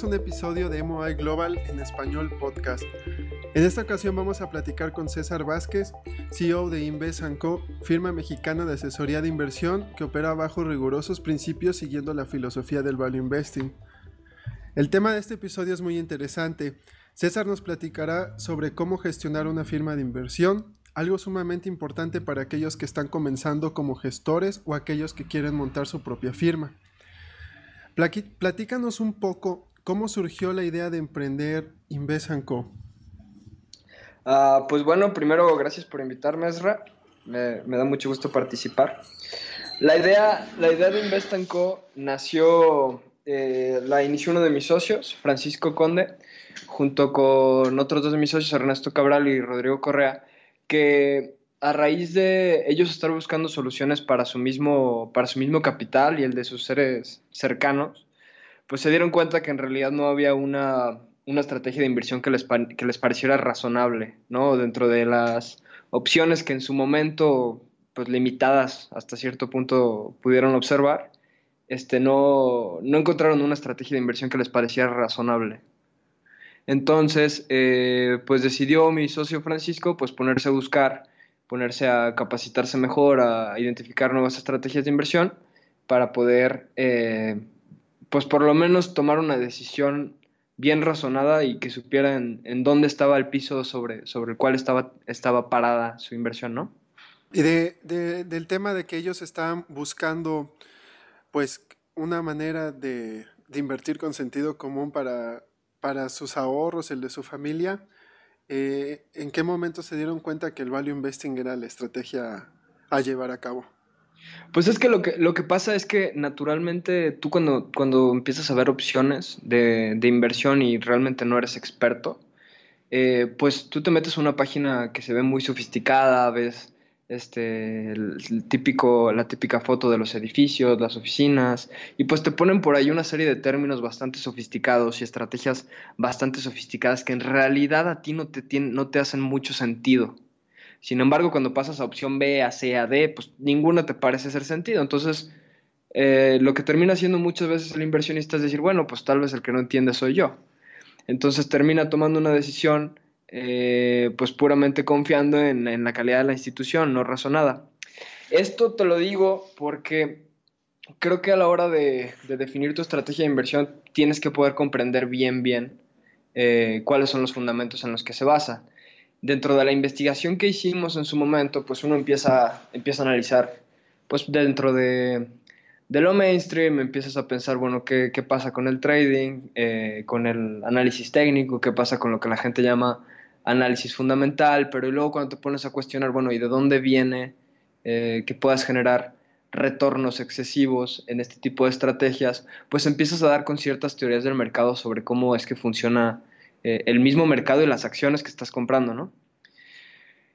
bienvenidos un episodio de MOI Global en español podcast. En esta ocasión vamos a platicar con César Vázquez, CEO de Inves Co., firma mexicana de asesoría de inversión que opera bajo rigurosos principios siguiendo la filosofía del value investing. El tema de este episodio es muy interesante. César nos platicará sobre cómo gestionar una firma de inversión, algo sumamente importante para aquellos que están comenzando como gestores o aquellos que quieren montar su propia firma. Platícanos un poco cómo surgió la idea de emprender Inves Co. Ah, pues bueno, primero gracias por invitarme, Ezra. Me, da mucho gusto participar. La idea, la idea de Invest Co nació, eh, la inició uno de mis socios, Francisco Conde, junto con otros dos de mis socios, Ernesto Cabral y Rodrigo Correa, que a raíz de ellos estar buscando soluciones para su mismo, para su mismo capital y el de sus seres cercanos, pues se dieron cuenta que en realidad no había una, estrategia de inversión que les, que les pareciera razonable, ¿no? Dentro de las opciones que en su momento, pues limitadas hasta cierto punto, pudieron observar, este, no, no encontraron una estrategia de inversión que les pareciera razonable. Entonces, eh, pues decidió mi socio Francisco, pues ponerse a buscar ponerse a capacitarse mejor, a identificar nuevas estrategias de inversión para poder, eh, pues por lo menos tomar una decisión bien razonada y que supiera en, dónde estaba el piso sobre, sobre el cual estaba, estaba parada su inversión, ¿no? Y de, del tema de que ellos estaban buscando, pues, una manera de, de invertir con sentido común para, para sus ahorros, el de su familia, eh, ¿en qué momento se dieron cuenta que el value investing era la estrategia a llevar a cabo? Pues es que lo que, lo que pasa es que naturalmente tú cuando, cuando empiezas a ver opciones de, inversión y realmente no eres experto, eh, pues tú te metes a una página que se ve muy sofisticada, ves este, el, típico, la típica foto de los edificios, las oficinas, y pues te ponen por ahí una serie de términos bastante sofisticados y estrategias bastante sofisticadas que en realidad a ti no te, no te hacen mucho sentido. Sin embargo, cuando pasas a opción B, a C, a D, pues ninguna te parece hacer sentido. Entonces, eh, lo que termina haciendo muchas veces el inversionista es decir, bueno, pues tal vez el que no entiende soy yo. Entonces termina tomando una decisión eh, pues puramente confiando en, la calidad de la institución, no razonada. Esto te lo digo porque creo que a la hora de, definir tu estrategia de inversión tienes que poder comprender bien, bien eh, cuáles son los fundamentos en los que se basa. Dentro de la investigación que hicimos en su momento, pues uno empieza, empieza a analizar, pues dentro de, lo mainstream empiezas a pensar, bueno, qué, pasa con el trading, eh, con el análisis técnico, qué pasa con lo que la gente llama análisis fundamental, pero luego cuando te pones a cuestionar, bueno, ¿y de dónde viene eh, que puedas generar retornos excesivos en este tipo de estrategias? Pues empiezas a dar con ciertas teorías del mercado sobre cómo es que funciona eh, el mismo mercado y las acciones que estás comprando, ¿no?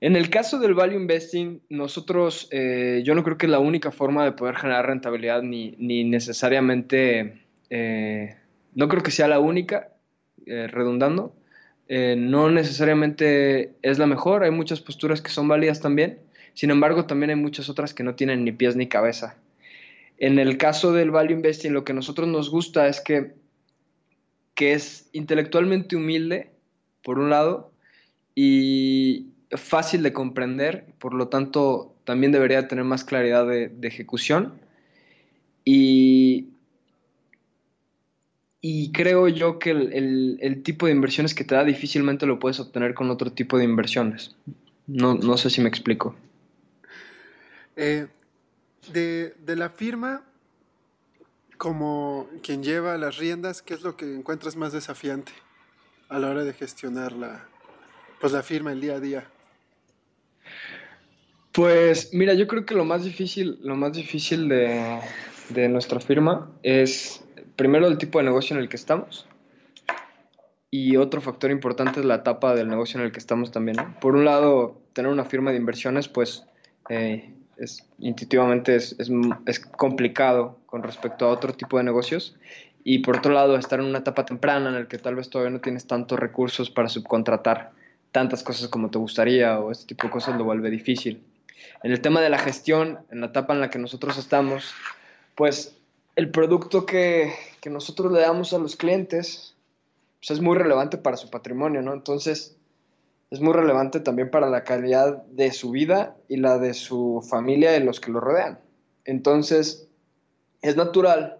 En el caso del value investing, nosotros, eh, yo no creo que es la única forma de poder generar rentabilidad, ni, ni necesariamente, no creo que sea la única, redundando, eh, no necesariamente es la mejor, hay muchas posturas que son válidas también, sin embargo también hay muchas otras que no tienen ni pies ni cabeza. En el caso del value investing, lo que a nosotros nos gusta es que, que es intelectualmente humilde, por un lado, y fácil de comprender, por lo tanto también debería tener más claridad de, de ejecución. Y y creo yo que el, tipo de inversiones que te da difícilmente lo puedes obtener con otro tipo de inversiones. No, sé si me explico. Eh, de, la firma, como quien lleva las riendas, ¿qué es lo que encuentras más desafiante a la hora de gestionar la, pues la firma el día a día? Pues mira, yo creo que lo más difícil, lo más difícil de, de nuestra firma es primero el tipo de negocio en el que estamos y otro factor importante es la etapa del negocio en el que estamos también. Por un lado, tener una firma de inversiones, pues eh, es, intuitivamente es, es, complicado con respecto a otro tipo de negocios. Y por otro lado, estar en una etapa temprana en la que tal vez todavía no tienes tantos recursos para subcontratar tantas cosas como te gustaría o este tipo de cosas lo vuelve difícil. En el tema de la gestión, en la etapa en la que nosotros estamos, pues el producto que, que nosotros le damos a los clientes pues, es muy relevante para su patrimonio, ¿no? Entonces, es muy relevante también para la calidad de su vida y la de su familia y los que lo rodean. Entonces, es natural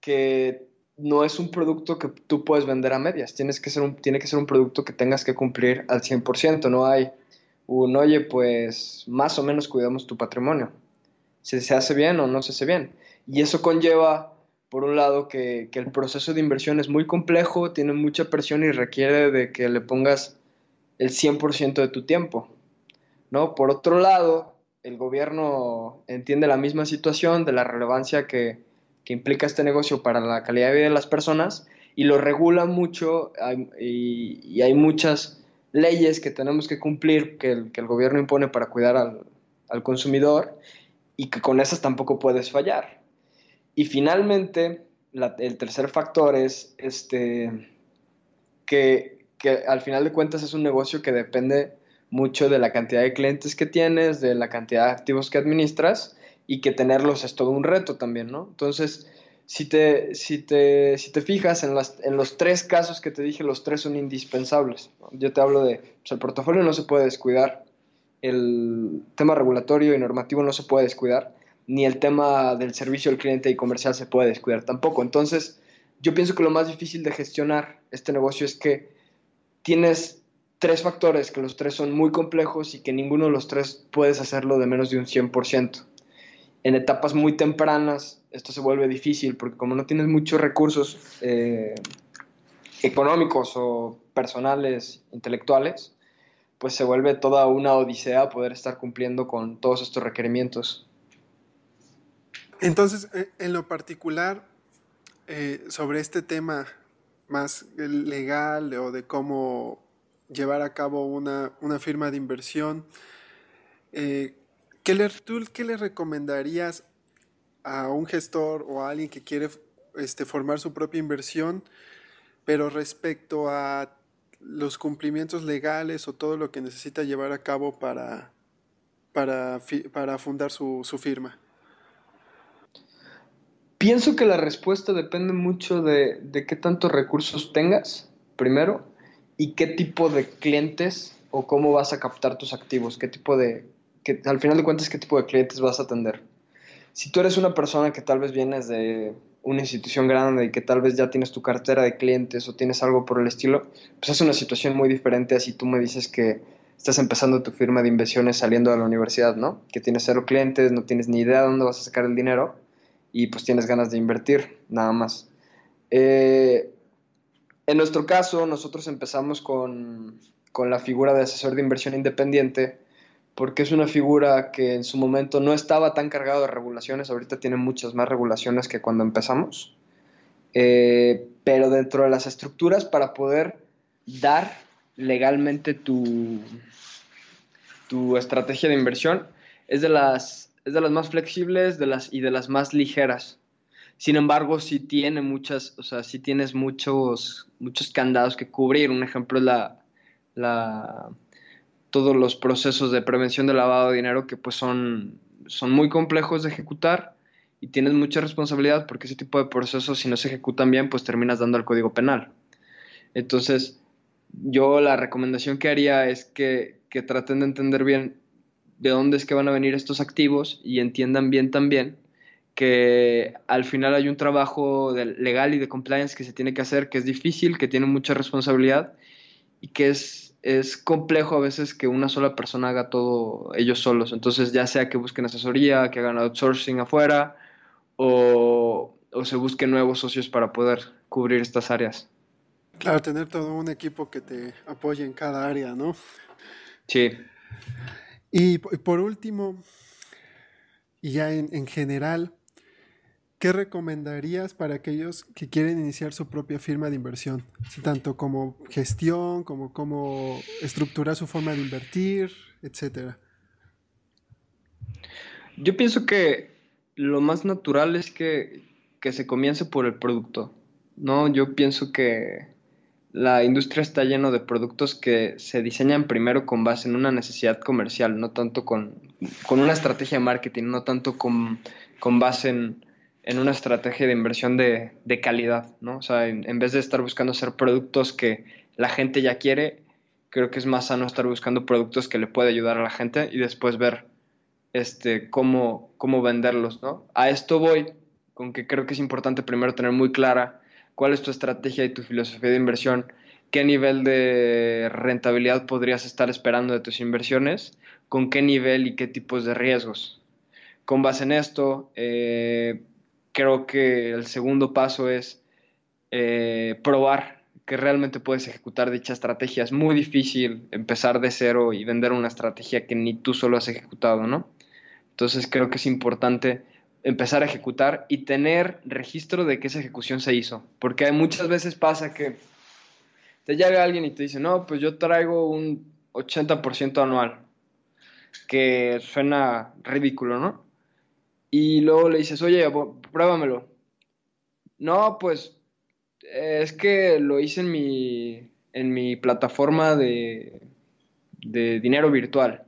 que no es un producto que tú puedes vender a medias, Tienes que ser un, tiene que ser un producto que tengas que cumplir al 100%, no hay un, oye, pues más o menos cuidamos tu patrimonio, si se hace bien o no se hace bien. Y eso conlleva, por un lado, que, que el proceso de inversión es muy complejo, tiene mucha presión y requiere de que le pongas el 100% de tu tiempo, ¿no? Por otro lado, el gobierno entiende la misma situación de la relevancia que, que implica este negocio para la calidad de vida de las personas y lo regula mucho y, hay muchas leyes que tenemos que cumplir que el, que el gobierno impone para cuidar al, al, consumidor y que con esas tampoco puedes fallar. Y finalmente, el tercer factor es este, que, que al final de cuentas es un negocio que depende mucho de la cantidad de clientes que tienes, de la cantidad de activos que administras y que tenerlos es todo un reto también, ¿no? Entonces, si te, si te, si te fijas en, las, en los tres casos que te dije, los tres son indispensables. Yo te hablo de, pues el portafolio no se puede descuidar, el tema regulatorio y normativo no se puede descuidar, ni el tema del servicio al cliente y comercial se puede descuidar tampoco. Entonces, yo pienso que lo más difícil de gestionar este negocio es que tienes tres factores, que los tres son muy complejos y que ninguno de los tres puedes hacerlo de menos de un 100% en etapas muy tempranas esto se vuelve difícil porque como no tienes muchos recursos eh, económicos o personales, intelectuales, pues se vuelve toda una odisea poder estar cumpliendo con todos estos requerimientos. Entonces, eh, en lo particular, eh, sobre este tema más legal o de cómo llevar a cabo una, una firma de inversión, eh, ¿Qué le, ¿Tú qué le recomendarías a un gestor o a alguien que quiere este, formar su propia inversión, pero respecto a los cumplimientos legales o todo lo que necesita llevar a cabo para, para, para fundar su, su firma? Pienso que la respuesta depende mucho de, de, qué tantos recursos tengas, primero, y qué tipo de clientes o cómo vas a captar tus activos, qué tipo de, que al final de cuentas qué tipo de clientes vas a atender. Si tú eres una persona que tal vez vienes de una institución grande y que tal vez ya tienes tu cartera de clientes o tienes algo por el estilo, pues es una situación muy diferente a si tú me dices que estás empezando tu firma de inversiones saliendo de la universidad, ¿no? Que tienes cero clientes, no tienes ni idea de dónde vas a sacar el dinero y pues tienes ganas de invertir, nada más. Eh, en nuestro caso, nosotros empezamos con, con la figura de asesor de inversión independiente, porque es una figura que en su momento no estaba tan cargado de regulaciones, ahorita tiene muchas más regulaciones que cuando empezamos, eh, pero dentro de las estructuras para poder dar legalmente tu, tu estrategia de inversión es de las, es de las más flexibles de las, y de las más ligeras. Sin embargo, sí tiene muchas, o sea, sí tienes muchos, muchos candados que cubrir. Un ejemplo es la, la todos los procesos de prevención de lavado de dinero que pues son, son muy complejos de ejecutar y tienes mucha responsabilidad porque ese tipo de procesos si no se ejecutan bien pues terminas dando al código penal. Entonces yo la recomendación que haría es que, que traten de entender bien de dónde es que van a venir estos activos y entiendan bien también que al final hay un trabajo de legal y de compliance que se tiene que hacer, que es difícil, que tiene mucha responsabilidad y que es es complejo a veces que una sola persona haga todo ellos solos. Entonces, ya sea que busquen asesoría, que hagan outsourcing afuera o, se busquen nuevos socios para poder cubrir estas áreas. Claro, tener todo un equipo que te apoye en cada área, ¿no? Sí. Y por último, y ya en, en general, ¿qué recomendarías para aquellos que quieren iniciar su propia firma de inversión? Tanto como gestión, como cómo estructurar su forma de invertir, etcétera. Yo pienso que lo más natural es que, se comience por el producto. ¿no? Yo pienso que la industria está llena de productos que se diseñan primero con base en una necesidad comercial, no tanto con, una estrategia de marketing, no tanto con, con base en, en una estrategia de inversión de, calidad, ¿no? O sea, en, vez de estar buscando hacer productos que la gente ya quiere, creo que es más sano estar buscando productos que le puede ayudar a la gente y después ver este, cómo, cómo venderlos, ¿no? A esto voy, con que creo que es importante primero tener muy clara cuál es tu estrategia y tu filosofía de inversión, qué nivel de rentabilidad podrías estar esperando de tus inversiones, con qué nivel y qué tipos de riesgos. Con base en esto, eh, creo que el segundo paso es eh, probar que realmente puedes ejecutar dicha estrategia. Es muy difícil empezar de cero y vender una estrategia que ni tú solo has ejecutado, ¿no? Entonces creo que es importante empezar a ejecutar y tener registro de que esa ejecución se hizo. Porque muchas veces pasa que te llega alguien y te dice, no, pues yo traigo un 80% anual, que suena ridículo, ¿no? Y luego le dices, oye, pruébamelo. No, pues es que lo hice en mi, en mi plataforma de, de dinero virtual.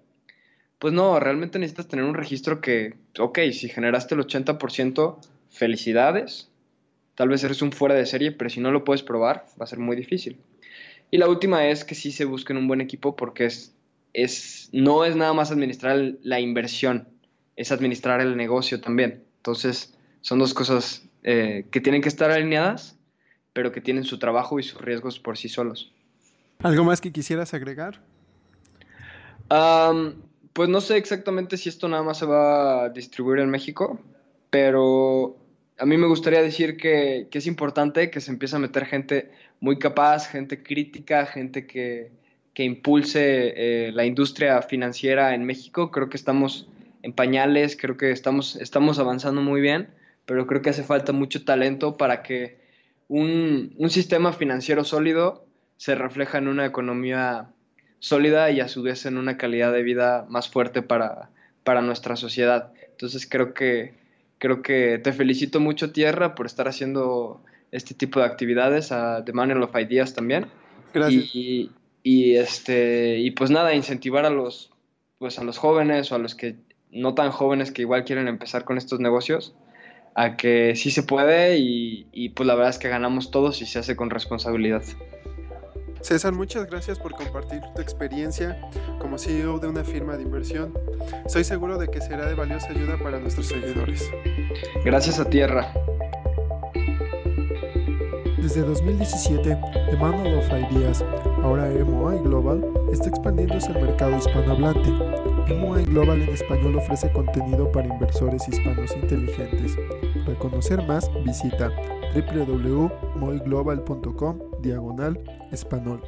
Pues no, realmente necesitas tener un registro que, ok, si generaste el 80%, felicidades. Tal vez eres un fuera de serie, pero si no lo puedes probar, va a ser muy difícil. Y la última es que sí se busquen un buen equipo porque es, es, no es nada más administrar la inversión, es administrar el negocio también. Entonces, son dos cosas eh, que tienen que estar alineadas, pero que tienen su trabajo y sus riesgos por sí solos. ¿Algo más que quisieras agregar? pues no sé exactamente si esto nada más se va a distribuir en México, pero a mí me gustaría decir que, es importante que se empiece a meter gente muy capaz, gente crítica, gente que, impulse eh, la industria financiera en México. Creo que estamos en pañales, creo que estamos, estamos avanzando muy bien, pero creo que hace falta mucho talento para que un, sistema financiero sólido se refleja en una economía sólida y a su vez en una calidad de vida más fuerte para, para nuestra sociedad. Entonces creo que, creo que te felicito mucho Tierra por estar haciendo este tipo de actividades, a The Manual of Ideas también. Gracias. Y, y, este, y pues nada, incentivar a los, pues a los jóvenes o a los que no tan jóvenes que igual quieren empezar con estos negocios, a que sí se puede y, pues la verdad es que ganamos todos y se hace con responsabilidad. César, muchas gracias por compartir tu experiencia como CEO de una firma de inversión. Soy seguro de que será de valiosa ayuda para nuestros seguidores. Gracias a Tierra. Desde 2017, The Manual of Ideas, ahora MOI Global, está expandiéndose al mercado hispanohablante MOI Global en español ofrece contenido para inversores hispanos inteligentes. Para conocer más, visita www.moiglobal.com diagonal español.